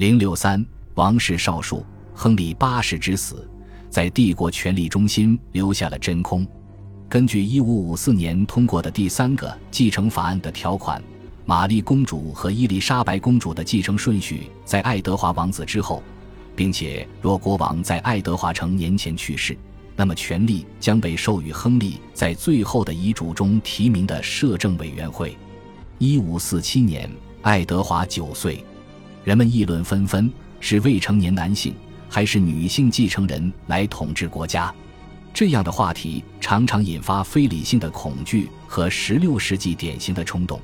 零六三，王室少数，亨利八世之死，在帝国权力中心留下了真空。根据一五五四年通过的第三个继承法案的条款，玛丽公主和伊丽莎白公主的继承顺序在爱德华王子之后，并且若国王在爱德华成年前去世，那么权力将被授予亨利在最后的遗嘱中提名的摄政委员会。一五四七年，爱德华九岁，人们议论纷纷：是未成年男性还是女性继承人来统治国家？这样的话题常常引发非理性的恐惧和十六世纪典型的冲动。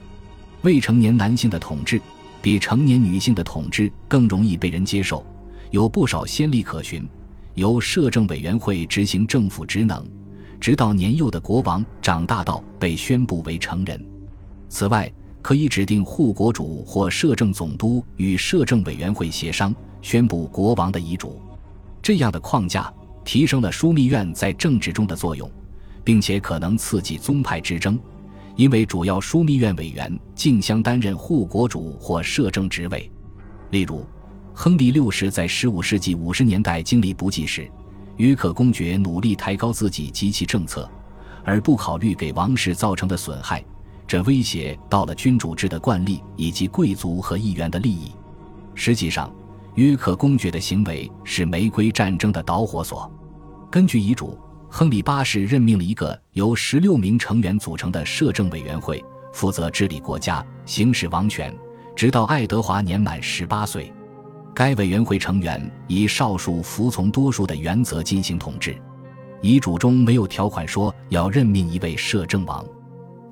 未成年男性的统治比成年女性的统治更容易被人接受，有不少先例可循。由摄政委员会执行政府职能，直到年幼的国王长大到被宣布为成人。此外，可以指定护国主或摄政总督与摄政委员会协商，宣布国王的遗嘱。这样的框架。提升了枢密院在政治中的作用，并且可能刺激宗派之争，因为主要枢密院委员竞相担任护国主或摄政职位。例如，亨利六世在15世纪50年代经历不济时，约克公爵努力抬高自己及其政策，而不考虑给王室造成的损害，这威胁到了君主制的惯例以及贵族和议员的利益。实际上，约克公爵的行为是玫瑰战争的导火索。根据遗嘱，亨利八世任命了一个由十六名成员组成的摄政委员会，负责治理国家、行使王权，直到爱德华年满十八岁。该委员会成员以少数服从多数的原则进行统治。遗嘱中没有条款说要任命一位摄政王。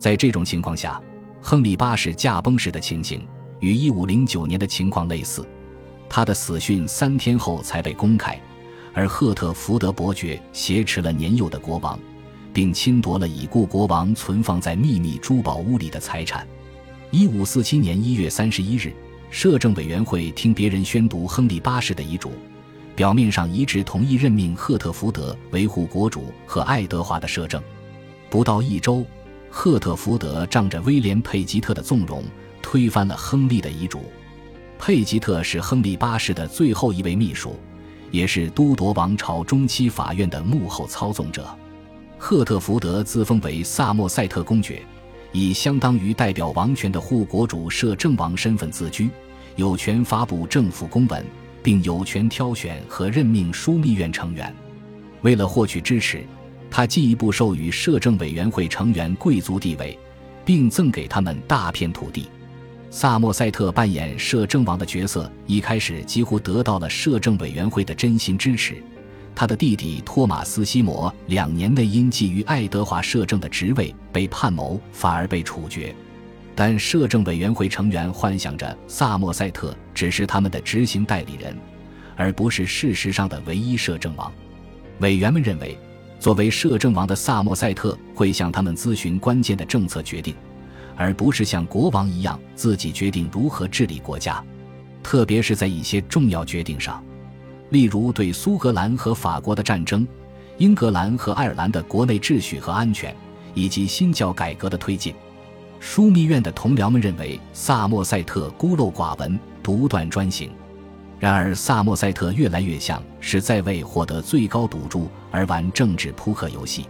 在这种情况下，亨利八世驾崩时的情形与一五零九年的情况类似。他的死讯三天后才被公开，而赫特福德伯爵挟持了年幼的国王，并侵夺了已故国王存放在秘密珠宝屋里的财产。一五四七年一月三十一日，摄政委员会听别人宣读亨利八世的遗嘱，表面上一致同意任命赫特福德维护国主和爱德华的摄政。不到一周，赫特福德仗着威廉佩吉特的纵容，推翻了亨利的遗嘱。佩吉特是亨利八世的最后一位秘书，也是都铎王朝中期法院的幕后操纵者。赫特福德自封为萨默塞特公爵，以相当于代表王权的护国主摄政王身份自居，有权发布政府公文，并有权挑选和任命枢密院成员。为了获取支持，他进一步授予摄政委员会成员贵族地位，并赠给他们大片土地。萨默塞特扮演摄政王的角色，一开始几乎得到了摄政委员会的真心支持。他的弟弟托马斯·西摩两年内因觊觎爱德华摄政的职位被判谋，反而被处决。但摄政委员会成员幻想着萨默塞特只是他们的执行代理人，而不是事实上的唯一摄政王。委员们认为，作为摄政王的萨默塞特会向他们咨询关键的政策决定。而不是像国王一样自己决定如何治理国家，特别是在一些重要决定上，例如对苏格兰和法国的战争、英格兰和爱尔兰的国内秩序和安全，以及新教改革的推进。枢密院的同僚们认为萨默塞特孤陋寡闻、独断专行。然而，萨默塞特越来越像是在为获得最高赌注而玩政治扑克游戏，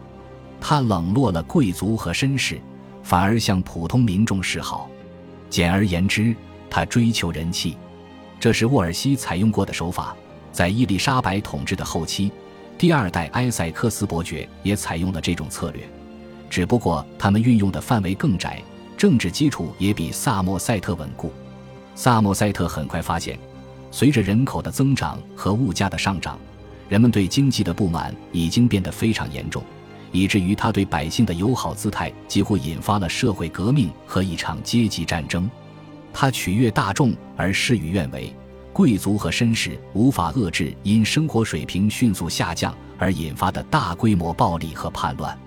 他冷落了贵族和绅士。反而向普通民众示好，简而言之，他追求人气，这是沃尔西采用过的手法。在伊丽莎白统治的后期，第二代埃塞克斯伯爵也采用了这种策略，只不过他们运用的范围更窄，政治基础也比萨默塞特稳固。萨默塞特很快发现，随着人口的增长和物价的上涨，人们对经济的不满已经变得非常严重。以至于他对百姓的友好姿态几乎引发了社会革命和一场阶级战争。他取悦大众而事与愿违，贵族和绅士无法遏制因生活水平迅速下降而引发的大规模暴力和叛乱。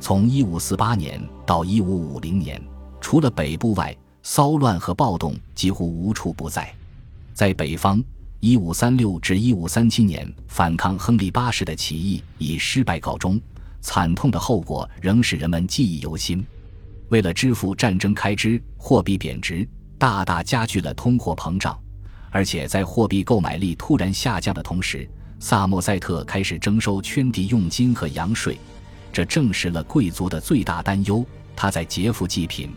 从1548年到1550年，除了北部外，骚乱和暴动几乎无处不在。在北方，1536至1537年反抗亨利八世的起义以失败告终。惨痛的后果仍使人们记忆犹新。为了支付战争开支，货币贬值，大大加剧了通货膨胀，而且在货币购买力突然下降的同时，萨默塞特开始征收圈地用金和洋税，这证实了贵族的最大担忧：他在劫富济贫。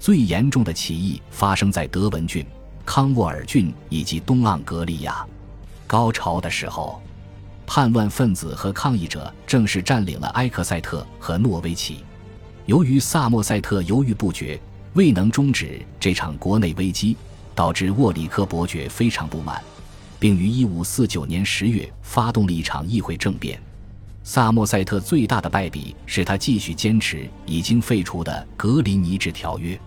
最严重的起义发生在德文郡、康沃尔郡以及东盎格利亚。高潮的时候，叛乱分子和抗议者正式占领了埃克塞特和诺维奇。由于萨默塞特犹豫不决，未能终止这场国内危机，导致沃里克伯爵非常不满，并于1549年10月发动了一场议会政变。萨默塞特最大的败笔是他继续坚持已经废除的格林尼治条约。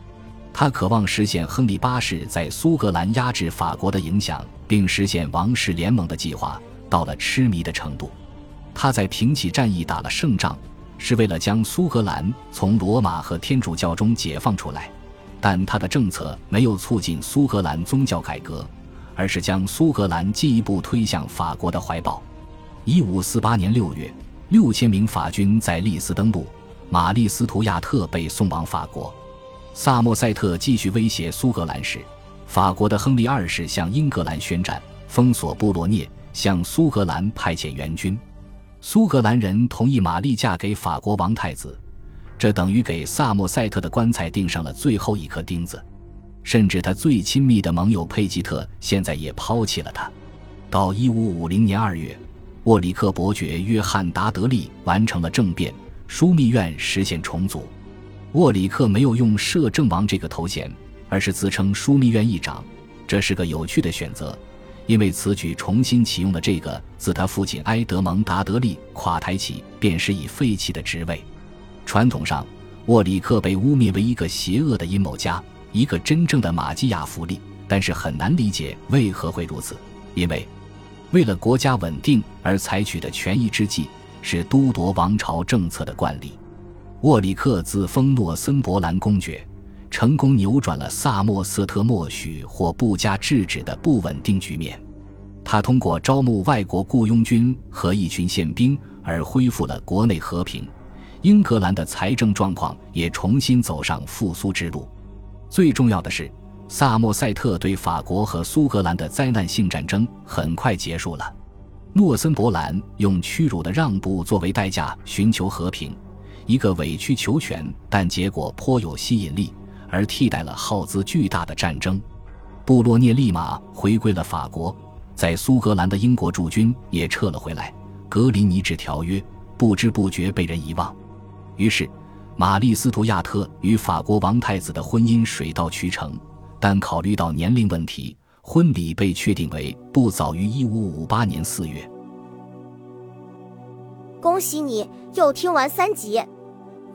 他渴望实现亨利八世在苏格兰压制法国的影响，并实现王室联盟的计划，到了痴迷的程度。他在平起战役打了胜仗。是为了将苏格兰从罗马和天主教中解放出来，但他的政策没有促进苏格兰宗教改革，而是将苏格兰进一步推向法国的怀抱。一五四八年六月，六千名法军在利斯登陆，玛丽斯图亚特被送往法国。萨默塞特继续威胁苏格兰时，法国的亨利二世向英格兰宣战，封锁布罗涅，向苏格兰派遣援军。苏格兰人同意玛丽嫁给法国王太子，这等于给萨默塞特的棺材钉上了最后一颗钉子。甚至他最亲密的盟友佩吉特现在也抛弃了他。到一五五零年二月，沃里克伯爵约翰达德利完成了政变，枢密院实现重组。沃里克没有用摄政王这个头衔，而是自称枢密院议长，这是个有趣的选择。因为此举重新启用了这个自他父亲埃德蒙·达德利垮台起便是已废弃的职位。传统上，沃里克被污蔑为一个邪恶的阴谋家，一个真正的马基雅福利。但是很难理解为何会如此，因为为了国家稳定而采取的权宜之计是都铎王朝政策的惯例。沃里克自封诺森伯兰公爵。成功扭转了萨默瑟特默许或不加制止的不稳定局面。他通过招募外国雇佣军和一群宪兵而恢复了国内和平。英格兰的财政状况也重新走上复苏之路。最重要的是，萨默塞特对法国和苏格兰的灾难性战争很快结束了。诺森伯兰用屈辱的让步作为代价寻求和平，一个委曲求全但结果颇有吸引力。而替代了耗资巨大的战争，布洛涅立马回归了法国，在苏格兰的英国驻军也撤了回来。格林尼治条约不知不觉被人遗忘，于是玛丽斯图亚特与法国王太子的婚姻水到渠成。但考虑到年龄问题，婚礼被确定为不早于一五五八年四月。恭喜你又听完三集，